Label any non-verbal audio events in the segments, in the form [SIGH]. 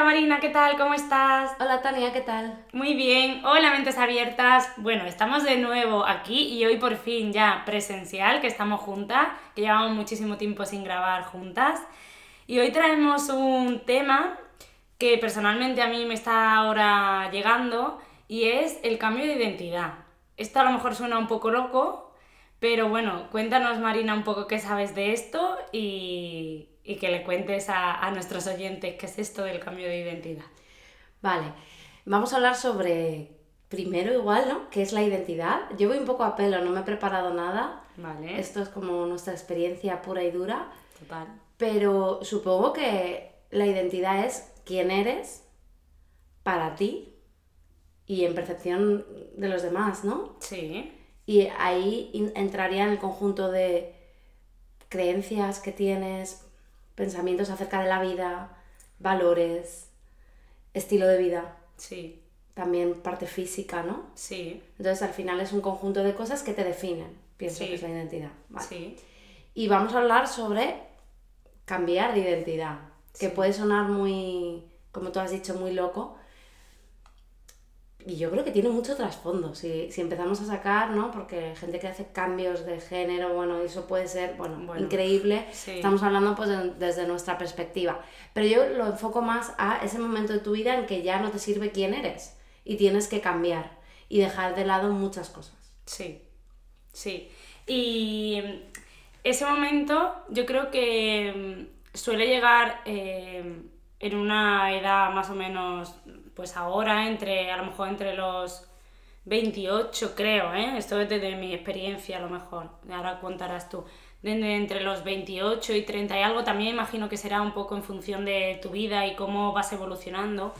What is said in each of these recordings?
Hola Marina, ¿qué tal? ¿Cómo estás? Hola Tania, ¿qué tal? Muy bien, hola mentes abiertas. Bueno, estamos de nuevo aquí y hoy por fin ya presencial, que estamos juntas, que llevamos muchísimo tiempo sin grabar juntas. Y hoy traemos un tema que personalmente a mí me está ahora llegando y es el cambio de identidad. Esto a lo mejor suena un poco loco, pero bueno, cuéntanos Marina un poco qué sabes de esto y, que le cuentes a, a nuestros oyentes qué es esto del cambio de identidad. Vale, vamos a hablar sobre primero igual, ¿no? ¿Qué es la identidad? Yo voy un poco a pelo, no me he preparado nada. Vale. Esto es como nuestra experiencia pura y dura. Total. Pero supongo que la identidad es quién eres para ti y en percepción de los demás, ¿no? Sí. Y ahí entraría en el conjunto de creencias que tienes, pensamientos acerca de la vida, valores, estilo de vida. Sí. También parte física, ¿no? Sí. Entonces al final es un conjunto de cosas que te definen, pienso que es la identidad. Sí. Y vamos a hablar sobre cambiar de identidad que puede sonar muy, como tú has dicho, muy loco. Y yo creo que tiene mucho trasfondo, si, si empezamos a sacar, ¿no? Porque gente que hace cambios de género, bueno, eso puede ser, bueno, increíble. Estamos hablando pues desde nuestra perspectiva. Pero yo lo enfoco más a ese momento de tu vida en que ya no te sirve quién eres y tienes que cambiar y dejar de lado muchas cosas. Sí, sí. Y ese momento yo creo que suele llegar eh, en una edad más o menos, pues ahora, entre, a lo mejor entre los 28, creo, ¿eh? esto es desde mi experiencia a lo mejor, ahora contarás tú, entre los 28 y 30 y algo, también imagino que será un poco en función de tu vida y cómo vas evolucionando,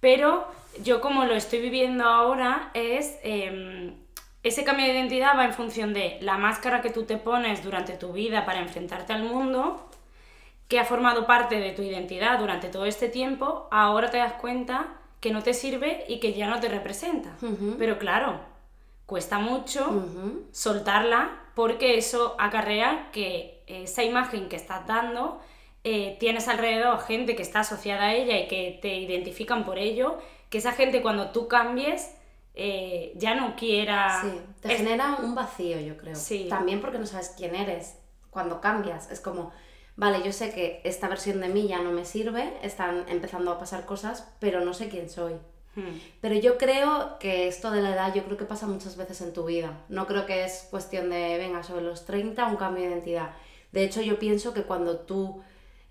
pero yo como lo estoy viviendo ahora es... Em, ese cambio de identidad va en función de la máscara que tú te pones durante tu vida para enfrentarte al mundo que ha formado parte de tu identidad durante todo este tiempo, ahora te das cuenta que no te sirve y que ya no te representa. Pero claro, cuesta mucho soltarla porque eso acarrea que esa imagen que estás dando, eh, tienes alrededor gente que está asociada a ella y que te identifican por ello, que esa gente cuando tú cambies eh, ya no quiera... Sí, te genera un vacío, yo creo. Sí. También porque no sabes quién eres cuando cambias. Es como vale, yo sé que esta versión de mí ya no me sirve, están empezando a pasar cosas, pero no sé quién soy. Hmm. Pero yo creo que esto de la edad, yo creo que pasa muchas veces en tu vida. No creo que es cuestión de, venga, sobre los 30, un cambio de identidad. De hecho, yo pienso que cuando tú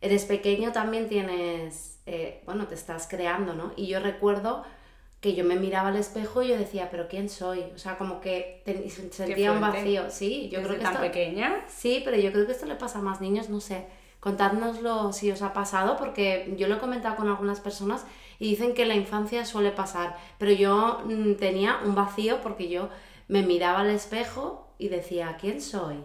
eres pequeño también tienes, eh, bueno, te estás creando, ¿no? Y yo recuerdo que yo me miraba al espejo y yo decía, pero ¿quién soy? O sea, como que sentía un vacío. Sí, yo creo que tan pequeña? Sí, pero yo creo que esto le pasa a más niños, no sé. Contádnoslo si os ha pasado, porque yo lo he comentado con algunas personas y dicen que la infancia suele pasar, pero yo mm, tenía un vacío porque yo me miraba al espejo y decía, ¿quién soy?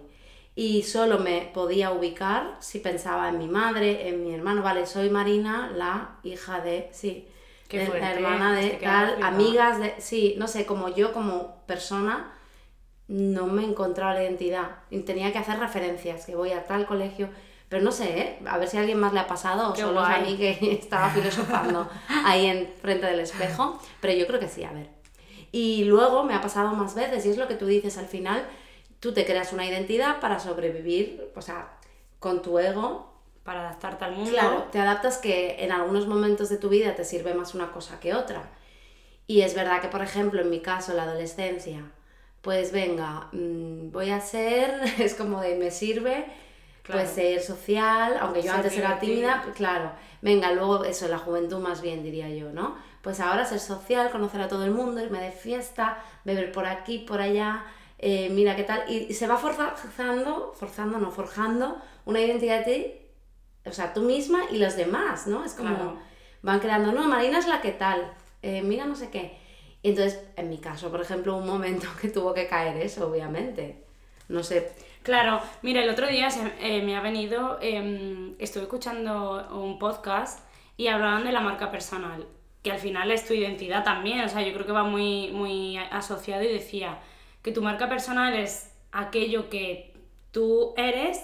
Y solo me podía ubicar si pensaba en mi madre, en mi hermano, vale, soy Marina, la hija de, sí, la hermana de tal, amigas de, sí, no sé, como yo como persona no me encontraba la identidad y tenía que hacer referencias, que voy a tal colegio, pero no sé, ¿eh? a ver si a alguien más le ha pasado o solo a mí que [LAUGHS] estaba filosofando ahí en frente del espejo. Pero yo creo que sí, a ver. Y luego me ha pasado más veces y es lo que tú dices al final, tú te creas una identidad para sobrevivir, o sea, con tu ego. Para adaptarte al mundo. Claro, te adaptas que en algunos momentos de tu vida te sirve más una cosa que otra. Y es verdad que, por ejemplo, en mi caso, la adolescencia, pues venga, mm, voy a ser, [LAUGHS] es como de me sirve pues ser social, aunque yo antes era tímida, pues claro, venga, luego eso, la juventud más bien diría yo, ¿no? Pues ahora ser social, conocer a todo el mundo, irme de fiesta, beber por aquí, por allá, eh, mira qué tal, y se va forzando, forzando, no, forjando una identidad de ti o sea, tú misma y los demás, ¿no? Es como, Claro. van creando, no, Marina es la que tal, eh, mira no sé qué. Y entonces, en mi caso, por ejemplo, un momento [LAUGHS] que tuvo que caer eso, obviamente. No sé, Claro, mira, el otro día se- eh, me ha venido, eh, estuve escuchando un podcast y hablaban de la marca personal, que al final es tu identidad también, o sea, yo creo que va muy, muy asociado y decía que tu marca personal es aquello que tú eres,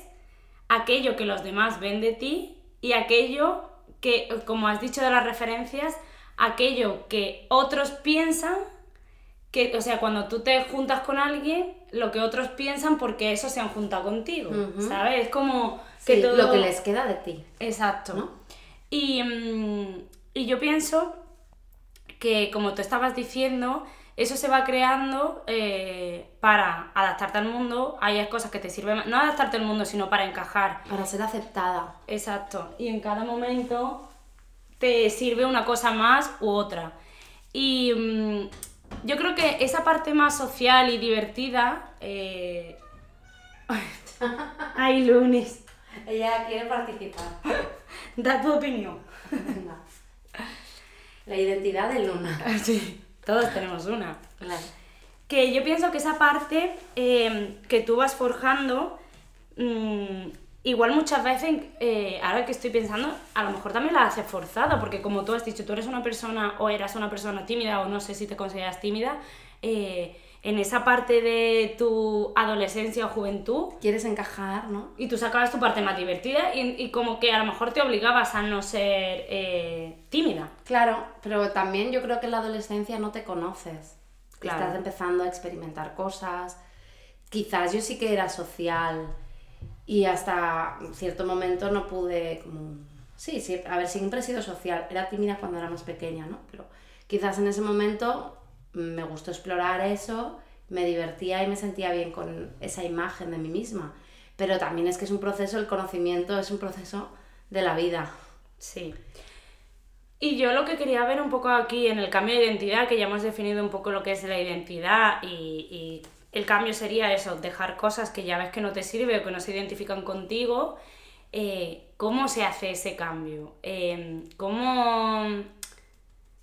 aquello que los demás ven de ti y aquello que, como has dicho de las referencias, aquello que otros piensan que, o sea, cuando tú te juntas con alguien, lo que otros piensan porque eso se han juntado contigo. ¿sabes? Es como que sí, todo... lo que les queda de ti. Exacto. ¿no? Y, mm, y yo pienso que, como tú estabas diciendo, eso se va creando eh, para adaptarte al mundo. Hay cosas que te sirven, no adaptarte al mundo, sino para encajar. Para ser aceptada. Exacto. Y en cada momento te sirve una cosa más u otra. Y mm, yo creo que esa parte más social y divertida... Eh... [LAUGHS] Ay, lunes. Ella quiere participar. [LAUGHS] Da tu opinión. La identidad de Luna. [LAUGHS] Sí, todos tenemos una. Claro. Que yo pienso que esa parte eh, que tú vas forjando, mm, igual muchas veces, eh, ahora que estoy pensando, a lo mejor también la haces forzada, porque como tú has dicho, tú eres una persona o eras una persona tímida o no sé si te consideras tímida, eh, en esa parte de tu adolescencia o juventud, Quieres encajar, ¿no? y tú sacabas tu parte más divertida y, y como que a lo mejor te obligabas a no ser eh, tímida. Claro, pero también yo creo que en la adolescencia no te conoces. Claro. Estás empezando a experimentar cosas. Quizás yo sí que era social y hasta cierto momento no pude como... Sí, sí, a ver, siempre he sido social. Era tímida cuando era más pequeña, ¿no? Pero quizás en ese momento me gustó explorar eso, me divertía y me sentía bien con esa imagen de mí misma. Pero también es que es un proceso, el conocimiento es un proceso de la vida. Sí. Y yo lo que quería ver un poco aquí en el cambio de identidad, que ya hemos definido un poco lo que es la identidad y, y el cambio sería eso, dejar cosas que ya ves que no te sirve o que no se identifican contigo. eh, ¿Cómo se hace ese cambio? Eh, ¿cómo,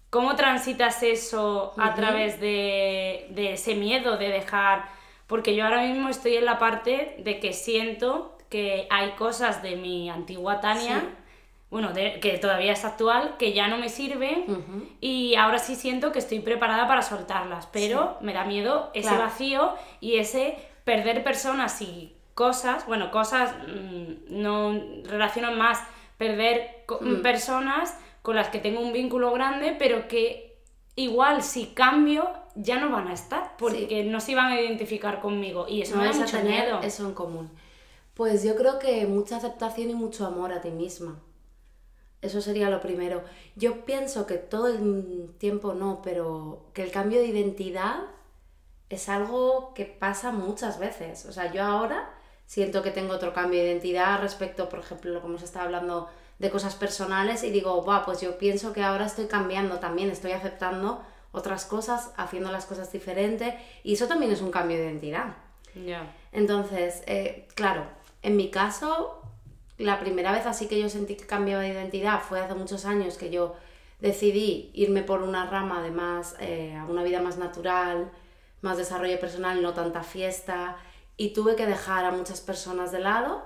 ¿Cómo transitas eso a través de, de ese miedo de dejar? Porque yo ahora mismo estoy en la parte de que siento que hay cosas de mi antigua Tania, Sí. bueno, de- que todavía es actual, que ya no me sirven y ahora sí siento que estoy preparada para soltarlas, pero me da miedo ese Claro. vacío y ese perder personas y cosas, bueno, cosas mm, no relaciono más perder personas con las que tengo un vínculo grande, pero que igual si cambio ya no van a estar porque no se iban a identificar conmigo y eso no me da a mucho tener miedo. eso en común. Pues yo creo que mucha aceptación y mucho amor a ti misma. Eso sería lo primero. Yo pienso que todo el tiempo no, pero que el cambio de identidad es algo que pasa muchas veces. O sea, yo ahora siento que tengo otro cambio de identidad respecto, por ejemplo, lo que hemos estado hablando de cosas personales y digo, va, pues yo pienso que ahora estoy cambiando también, estoy aceptando otras cosas, haciendo las cosas diferentes y eso también es un cambio de identidad. Entonces, eh, claro, en mi caso, la primera vez así que yo sentí que cambiaba de identidad fue hace muchos años que yo decidí irme por una rama de más, eh, a una vida más natural, más desarrollo personal, no tanta fiesta, y tuve que dejar a muchas personas de lado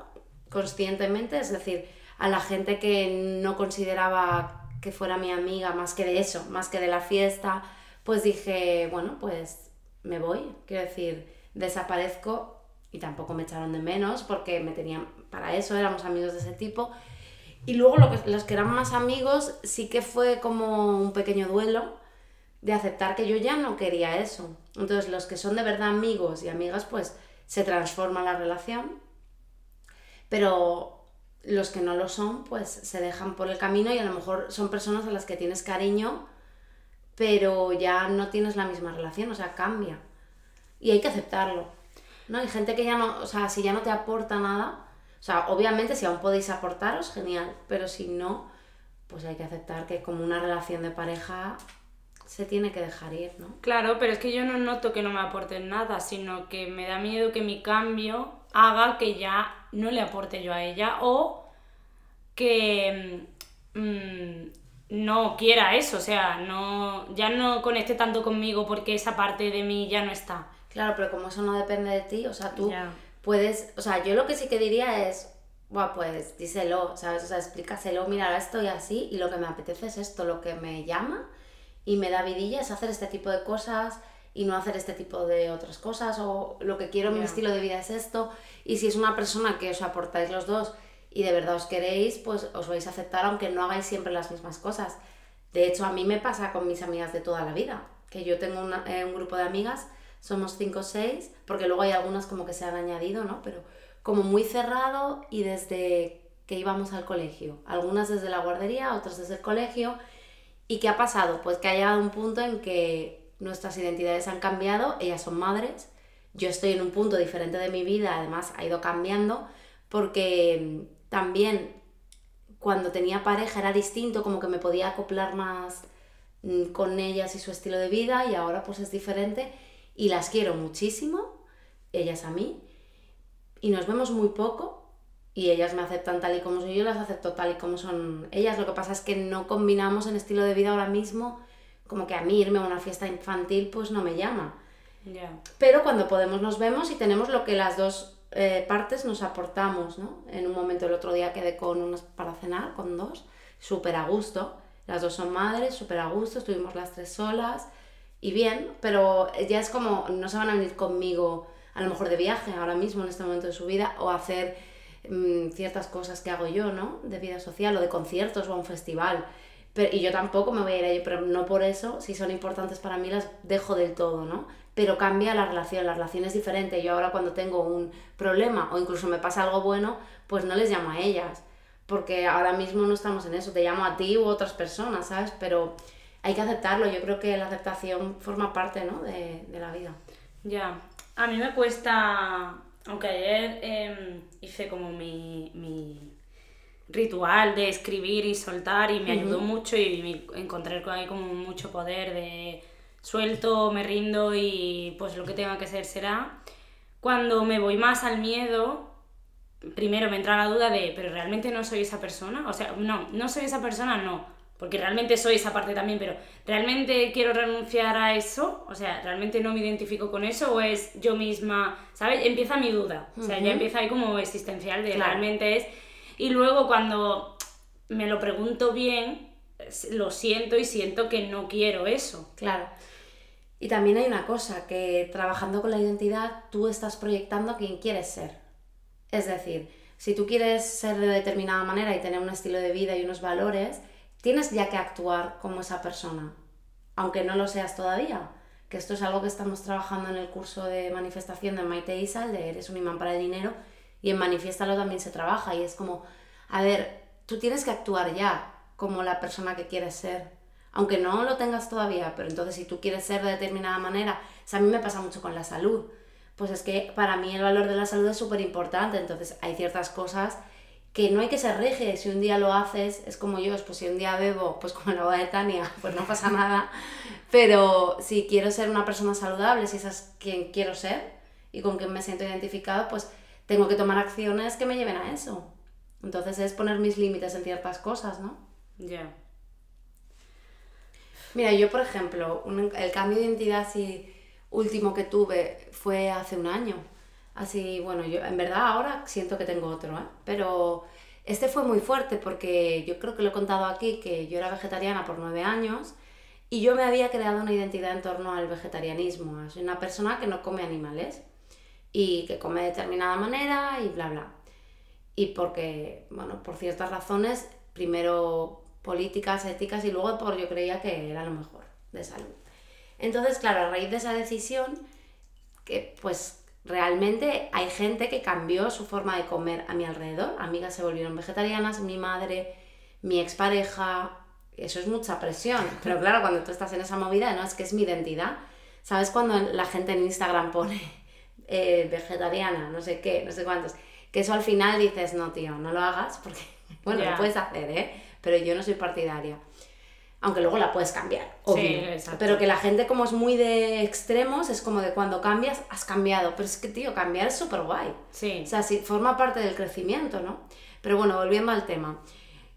conscientemente, es decir, a la gente que no consideraba que fuera mi amiga más que de eso, más que de la fiesta, pues dije, bueno, pues me voy, quiero decir, desaparezco y tampoco me echaron de menos porque me tenían para eso, éramos amigos de ese tipo. Y luego lo que- los que eran más amigos sí que fue como un pequeño duelo de aceptar que yo ya no quería eso. Entonces los que son de verdad amigos y amigas pues se transforma la relación, pero los que no lo son pues se dejan por el camino y a lo mejor son personas a las que tienes cariño, pero ya no tienes la misma relación, o sea, cambia. Y hay que aceptarlo. ¿no? Hay gente que ya no, o sea, si ya no te aporta nada, o sea, obviamente si aún podéis aportaros, genial, pero si no, pues hay que aceptar que como una relación de pareja se tiene que dejar ir, ¿no? Claro, pero es que yo no noto que no me aporten nada, sino que me da miedo que mi cambio haga que ya no le aporte yo a ella o que mm, no quiera eso, o sea, no, ya no conecte tanto conmigo porque esa parte de mí ya no está. Claro, pero como eso no depende de ti, o sea, tú puedes, o sea, yo lo que sí que diría es, bueno, pues díselo, ¿sabes? O sea, explícaselo, mira, ahora estoy así y lo que me apetece es esto, lo que me llama y me da vidilla es hacer este tipo de cosas y no hacer este tipo de otras cosas o lo que quiero, mi estilo de vida es esto y si es una persona que os aportáis los dos y de verdad os queréis, pues os vais a aceptar aunque no hagáis siempre las mismas cosas. De hecho, a mí me pasa con mis amigas de toda la vida, que yo tengo eh, un grupo de amigas, somos cinco o seis, porque luego hay algunas como que se han añadido, ¿no? Pero como muy cerrado y desde que íbamos al colegio. Algunas desde la guardería, otras desde el colegio. ¿Y qué ha pasado? Pues que ha llegado un punto en que nuestras identidades han cambiado, ellas son madres, yo estoy en un punto diferente de mi vida, además ha ido cambiando, porque también cuando tenía pareja era distinto, como que me podía acoplar más mm, con ellas y su estilo de vida y ahora pues es diferente y las quiero muchísimo, ellas a mí, y nos vemos muy poco y ellas me aceptan tal y como soy yo, las acepto tal y como son ellas. Lo que pasa es que no combinamos en estilo de vida ahora mismo, como que a mí irme a una fiesta infantil pues no me llama. Pero cuando podemos nos vemos y tenemos lo que las dos eh, partes nos aportamos, ¿no? En un momento el otro día quedé con unas para cenar, con dos, súper a gusto. Las dos son madres, súper a gusto, estuvimos las tres solas y bien, pero ya es como, no se van a venir conmigo a lo mejor de viaje ahora mismo en este momento de su vida o hacer mm, ciertas cosas que hago yo, ¿no? De vida social o de conciertos o a un festival. Pero, y yo tampoco me voy a ir allí, pero no por eso, si son importantes para mí, las dejo del todo, ¿no? pero cambia la relación, la relación es diferente. Yo ahora cuando tengo un problema o incluso me pasa algo bueno, pues no les llamo a ellas, porque ahora mismo no estamos en eso, te llamo a ti u otras personas, ¿sabes? Pero hay que aceptarlo, yo creo que la aceptación forma parte, ¿no? De, la vida. Ya, a mí me cuesta, aunque ayer em, hice como mi, ritual de escribir y soltar y me ayudó mucho y me encontré ahí como mucho poder de suelto, me rindo y pues lo que tenga que ser será. Cuando me voy más al miedo, primero me entra la duda de, pero realmente no soy esa persona. O sea, no, no soy esa persona, no. Porque realmente soy esa parte también, pero ¿realmente quiero renunciar a eso? O sea, ¿realmente no me identifico con eso? ¿O es yo misma? ¿Sabes? Empieza mi duda. O sea, ya empieza ahí como existencial de realmente es. Y luego cuando me lo pregunto bien, lo siento y siento que no quiero eso. Claro. Y también hay una cosa, que trabajando con la identidad tú estás proyectando quien quieres ser. Es decir, si tú quieres ser de determinada manera y tener un estilo de vida y unos valores, tienes ya que actuar como esa persona, aunque no lo seas todavía. Que esto es algo que estamos trabajando en el curso de manifestación de Maite Isal, de Eres un imán para el dinero, y en Manifiéstalo también se trabaja, y es como, a ver, tú tienes que actuar ya como la persona que quieres ser aunque no lo tengas todavía, pero entonces si tú quieres ser de determinada manera, a mí me pasa mucho con la salud, pues es que para mí el valor de la salud es súper importante, entonces hay ciertas cosas que no hay que ser rígido, si un día lo haces, es como yo, pues si un día bebo, pues como la boda de Tania, [LAUGHS] pues no pasa nada, pero si quiero ser una persona saludable, si esa es quien quiero ser y con quien me siento identificado, pues tengo que tomar acciones que me lleven a eso. Entonces es poner mis límites en ciertas cosas, ¿no? Ya. Mira, yo por ejemplo, el cambio de identidad así último que tuve fue hace un año. Así, bueno, yo en verdad ahora siento que tengo otro, ¿eh? Pero este fue muy fuerte porque yo creo que lo he contado aquí, que yo era vegetariana por nueve años y yo me había creado una identidad en torno al vegetarianismo. Soy una persona que no come animales y que come de determinada manera y bla, bla. Y porque, bueno, por ciertas razones, primero políticas, éticas y luego por yo creía que era lo mejor de salud. Entonces, claro, a raíz de esa decisión, que pues realmente hay gente que cambió su forma de comer a mi alrededor. Amigas se volvieron vegetarianas, mi madre, mi expareja, eso es mucha presión. [LAUGHS] Pero claro, cuando tú estás en esa movida, no es que es mi identidad. ¿Sabes cuando la gente en Instagram pone eh, vegetariana, no sé qué, no sé cuántos? Que eso al final dices, no, tío, no lo hagas porque, [LAUGHS] bueno, lo puedes hacer, ¿eh? pero yo no soy partidaria. Aunque luego la puedes cambiar, obvio. pero que la gente como es muy de extremos, es como de cuando cambias, has cambiado. Pero es que, tío, cambiar es súper guay. Sí. O sea, sí, forma parte del crecimiento, ¿no? Pero bueno, volviendo al tema.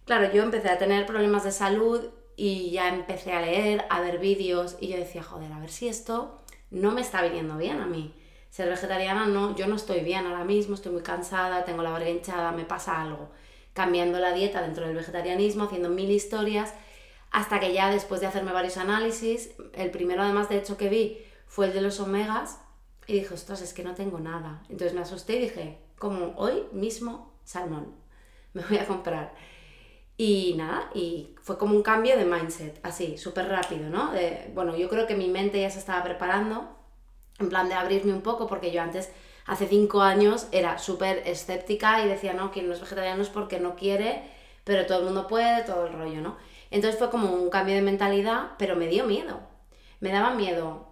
claro, yo empecé a tener problemas de salud y ya empecé a leer, a ver vídeos y yo decía, joder, a ver si esto no me está viniendo bien a mí. Ser vegetariana no, yo no estoy bien ahora mismo, estoy muy cansada, tengo la barriga hinchada, me pasa algo. Cambiando la dieta dentro del vegetarianismo, haciendo mil historias, hasta que ya después de hacerme varios análisis, el primero además de hecho que vi fue el de los omegas y dije, ostras, es que no tengo nada. Entonces me asusté y dije, como hoy mismo, salmón, me voy a comprar. Y nada, y fue como un cambio de mindset, así, súper rápido, ¿no? bueno, yo creo que mi mente ya se estaba preparando, en plan de abrirme un poco, porque yo antes, hace cinco años, era súper escéptica y decía, no, quien no es vegetariano es porque no quiere, pero todo el mundo puede, todo el rollo, ¿no? Entonces fue como un cambio de mentalidad, pero me dio miedo. Me daba miedo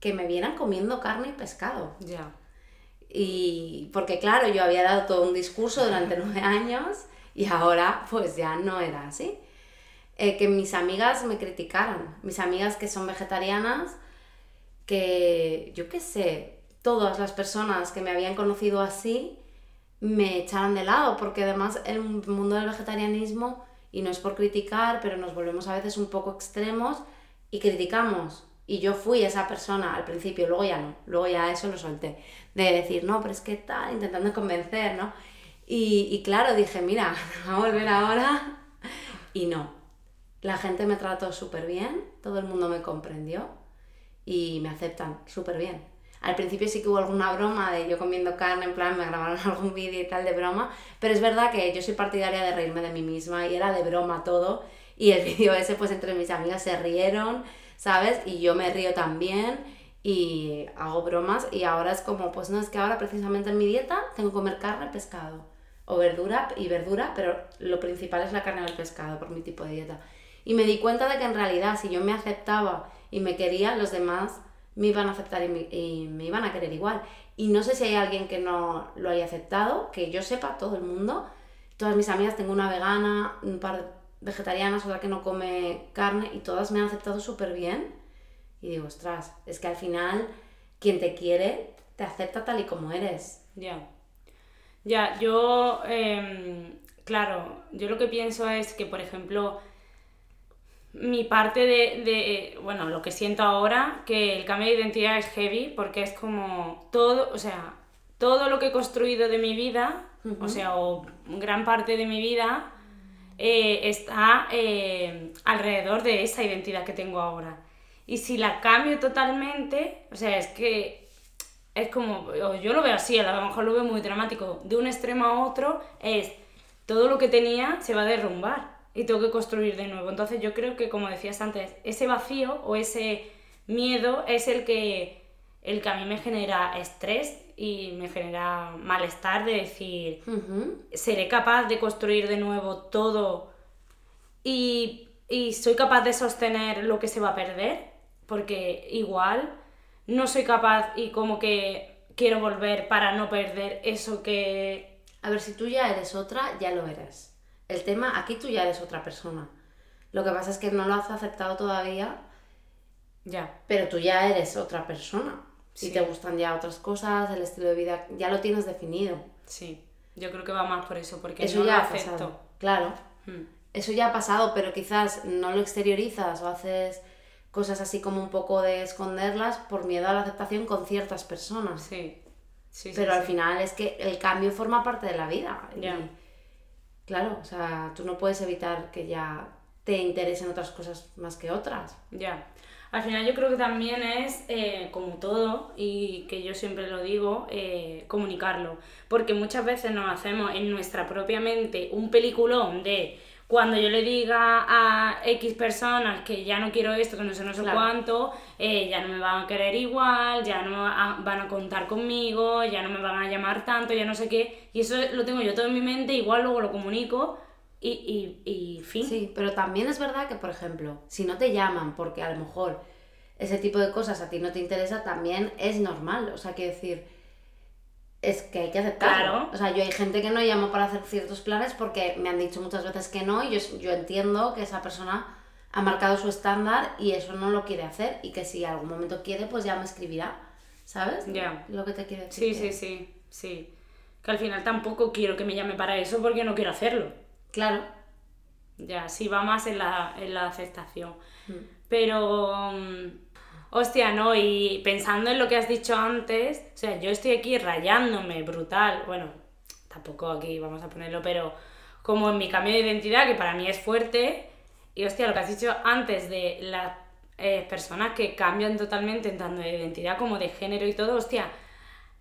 que me vieran comiendo carne y pescado. Ya. Y porque claro, yo había dado todo un discurso durante [LAUGHS] nueve años y ahora pues ya no era así. Eh, que mis amigas me criticaran, mis amigas que son vegetarianas, que yo qué sé, todas las personas que me habían conocido así me echaron de lado, porque además el mundo del vegetarianismo, y no es por criticar, pero nos volvemos a veces un poco extremos y criticamos. Y yo fui esa persona al principio, luego ya no, luego ya eso lo solté, de decir, no, pero es que tal, intentando convencer, ¿no? Y, y claro, dije, mira, [LAUGHS] a volver ahora. Y no, la gente me trató súper bien, todo el mundo me comprendió y me aceptan súper bien. Al principio sí que hubo alguna broma de yo comiendo carne, en plan me grabaron [LAUGHS] algún vídeo y tal de broma, pero es verdad que yo soy partidaria de reírme de mí misma y era de broma todo. Y el [LAUGHS] vídeo ese, pues entre mis amigas se rieron, ¿sabes? Y yo me río también y hago bromas y ahora es como, pues no, es que ahora precisamente en mi dieta tengo que comer carne, pescado o verdura y verdura, pero lo principal es la carne o el pescado por mi tipo de dieta. Y me di cuenta de que en realidad si yo me aceptaba y me quería, los demás me iban a aceptar y me, iban a querer igual. Y no sé si hay alguien que no lo haya aceptado, que yo sepa, todo el mundo. Todas mis amigas, tengo una vegana, un par vegetarianas, otra que no come carne, y todas me han aceptado súper bien. Y digo, ostras, es que al final quien te quiere te acepta tal y como eres. Ya. Ya, yo, em, claro, yo lo que pienso es que, por ejemplo, mi parte de, bueno, lo que siento ahora, que el cambio de identidad es heavy, porque es como todo, o sea, todo lo que he construido de mi vida, o sea, o gran parte de mi vida, eh, está eh, alrededor de esa identidad que tengo ahora. Y si la cambio totalmente, o sea, es que es como, yo lo veo así, a lo mejor lo veo muy dramático, de un extremo a otro es todo lo que tenía se va a derrumbar y tengo que construir de nuevo. Entonces yo creo que, como decías antes, ese vacío o ese miedo es el que, el que a mí me genera estrés y me genera malestar de decir, seré capaz de construir de nuevo todo y, y soy capaz de sostener lo que se va a perder, porque igual no soy capaz y como que quiero volver para no perder eso que... A ver, si tú ya eres otra, ya lo eres. El tema, aquí tú ya eres otra persona. Lo que pasa es que no lo has aceptado todavía. Ya. Pero tú ya eres otra persona. Si te gustan ya otras cosas, el estilo de vida, ya lo tienes definido. Sí. Yo creo que va más por eso, porque eso ya lo acepto. Claro. Hmm. Eso ya ha pasado, pero quizás no lo exteriorizas o haces cosas así como un poco de esconderlas por miedo a la aceptación con ciertas personas. Sí. sí Pero al final es que el cambio forma parte de la vida. Claro, o sea, tú no puedes evitar que ya te interesen otras cosas más que otras. Ya. Al final yo creo que también es, eh, como todo, y que yo siempre lo digo, eh, comunicarlo. Porque muchas veces nos hacemos en nuestra propia mente un peliculón de cuando yo le diga a X personas que ya no quiero esto, que no sé, no sé cuánto, eh, ya no me van a querer igual, ya no van a contar conmigo, ya no me van a llamar tanto, ya no sé qué. Y eso lo tengo yo todo en mi mente, igual luego lo comunico y, y, y fin. Sí, pero también es verdad que, por ejemplo, si no te llaman porque a lo mejor ese tipo de cosas a ti no te interesa, también es normal. O sea, quiero decir es que hay que aceptarlo. O sea, yo hay gente que no llamo para hacer ciertos planes porque me han dicho muchas veces que no y yo, yo entiendo que esa persona ha marcado su estándar y eso no lo quiere hacer y que si algún momento quiere, pues ya me escribirá. ¿Sabes? Ya. Lo que te quiere decir. Sí, sí, sí, sí. Que al final tampoco quiero que me llame para eso porque no quiero hacerlo. Claro. Ya, sí va más en la, en la aceptación. Mm. Pero, mm, hostia, no, y pensando en lo que has dicho antes, o sea, yo estoy aquí rayándome brutal, bueno, tampoco aquí vamos a ponerlo, pero como en mi cambio de identidad, que para mí es fuerte, y hostia, lo que has dicho antes de las eh, personas que cambian totalmente tanto de identidad como de género y todo, hostia.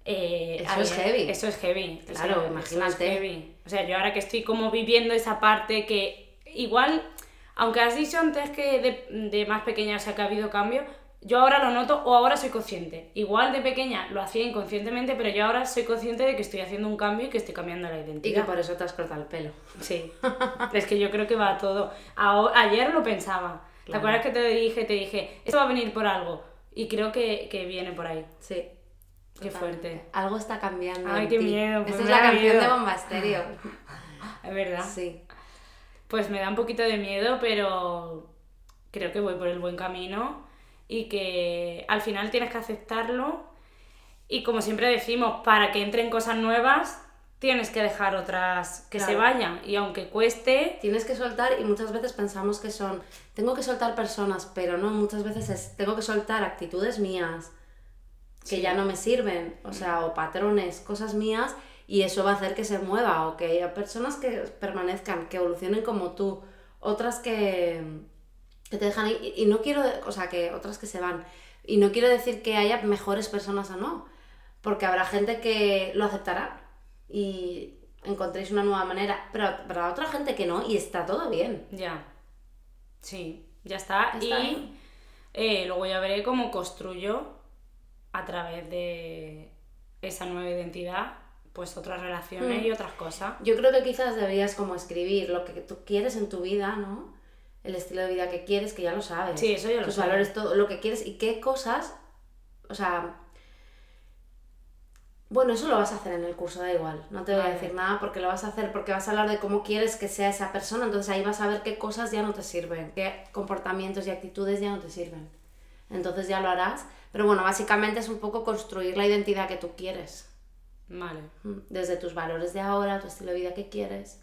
eh, Eso es heavy. Eso es heavy. Claro, eso imagínate. es heavy. O sea, yo ahora que estoy como viviendo esa parte que igual, aunque has dicho antes que de, de más pequeña o sea que ha habido cambio, yo ahora lo noto o ahora soy consciente. Igual de pequeña lo hacía inconscientemente, pero yo ahora soy consciente de que estoy haciendo un cambio y que estoy cambiando la Y que identidad. por eso te has cortado el pelo. Sí, [LAUGHS] es que yo creo que va todo. Ayer lo pensaba. ¿Te Claro. acuerdas que te dije, te dije, esto va a venir por algo? Y creo que, que viene por ahí. Sí. Qué fuerte. Algo está cambiando. Ay, en qué ti. miedo, pues Esta es la canción miedo. de Bomba Estéreo. [LAUGHS] Es verdad. Sí. Pues me da un poquito de miedo, pero creo que voy por el buen camino y que al final tienes que aceptarlo. Y como siempre decimos, para que entren cosas nuevas, tienes que dejar otras que se vayan. Y aunque cueste, Tienes que soltar y muchas veces pensamos que son, tengo que soltar personas, pero no, muchas veces es, tengo que soltar actitudes mías que Sí. ya no me sirven, o sea, o patrones, cosas mías, y eso va a hacer que se mueva, o que haya personas que permanezcan, que evolucionen como tú, otras que, que te dejan ahí, y, no quiero, o sea, que otras que se van, y no quiero decir que haya mejores personas o no, porque habrá gente que lo aceptará y encontréis una nueva manera, pero habrá otra gente que no, y está todo bien. ya. Sí, ya está. Está y bien. eh, luego ya veré cómo construyo a través de esa nueva identidad, pues otras relaciones Mm. y otras cosas. Yo creo que quizás deberías como escribir lo que tú quieres en tu vida, ¿no? El estilo de vida que quieres, que ya lo sabes. Sí, eso ya lo Tus valores, todo lo que quieres y qué cosas, o sea... Bueno, eso lo vas a hacer en el curso, da igual. No te voy a decir nada porque lo vas a hacer, porque vas a hablar de cómo quieres que sea esa persona, entonces ahí vas a ver qué cosas ya no te sirven, qué comportamientos y actitudes ya no te sirven. Entonces ya lo harás. Pero bueno, básicamente es un poco construir la identidad que tú quieres. Vale. Mm, Desde tus valores de ahora, tu estilo de vida que quieres.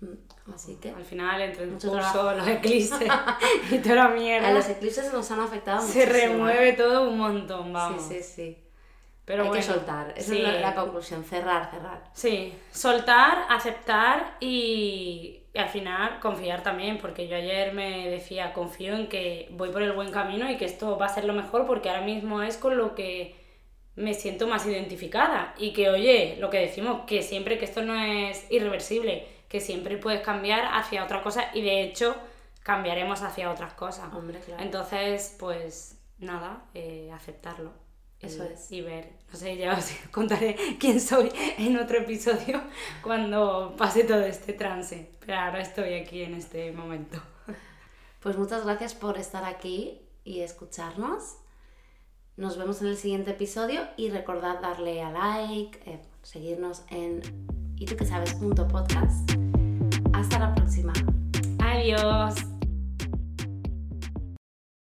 Mm, Así que Al final, entre el Mucho curso, trabajo. los eclipses [LAUGHS] y toda la mierda, a los eclipses nos han afectado se muchísimo. ¿eh? remueve todo un montón, vamos. Sí, sí, sí. Pero Hay bueno, que soltar. Esa sí. es la, la conclusión. Cerrar, cerrar. Sí, soltar, aceptar y, y al final confiar también, porque yo ayer me decía, confío en que voy por el buen camino y que esto va a ser lo mejor, porque ahora mismo es con lo que me siento más identificada. Y que, oye, lo que decimos, que siempre que esto no es irreversible, que siempre puedes cambiar hacia otra cosa y de hecho cambiaremos hacia otras cosas. Hombre, claro. Entonces, pues nada, eh, aceptarlo. Eso y- es. Y ver, no sé, ya os [LAUGHS] contaré quién soy en otro episodio [LAUGHS] cuando pase todo este trance. Pero ahora estoy aquí en este momento. Pues muchas gracias por estar aquí y escucharnos. Nos vemos en el siguiente episodio y recordad darle a like, eh, seguirnos en y tú que sabes punto podcast. Hasta la próxima. Adiós.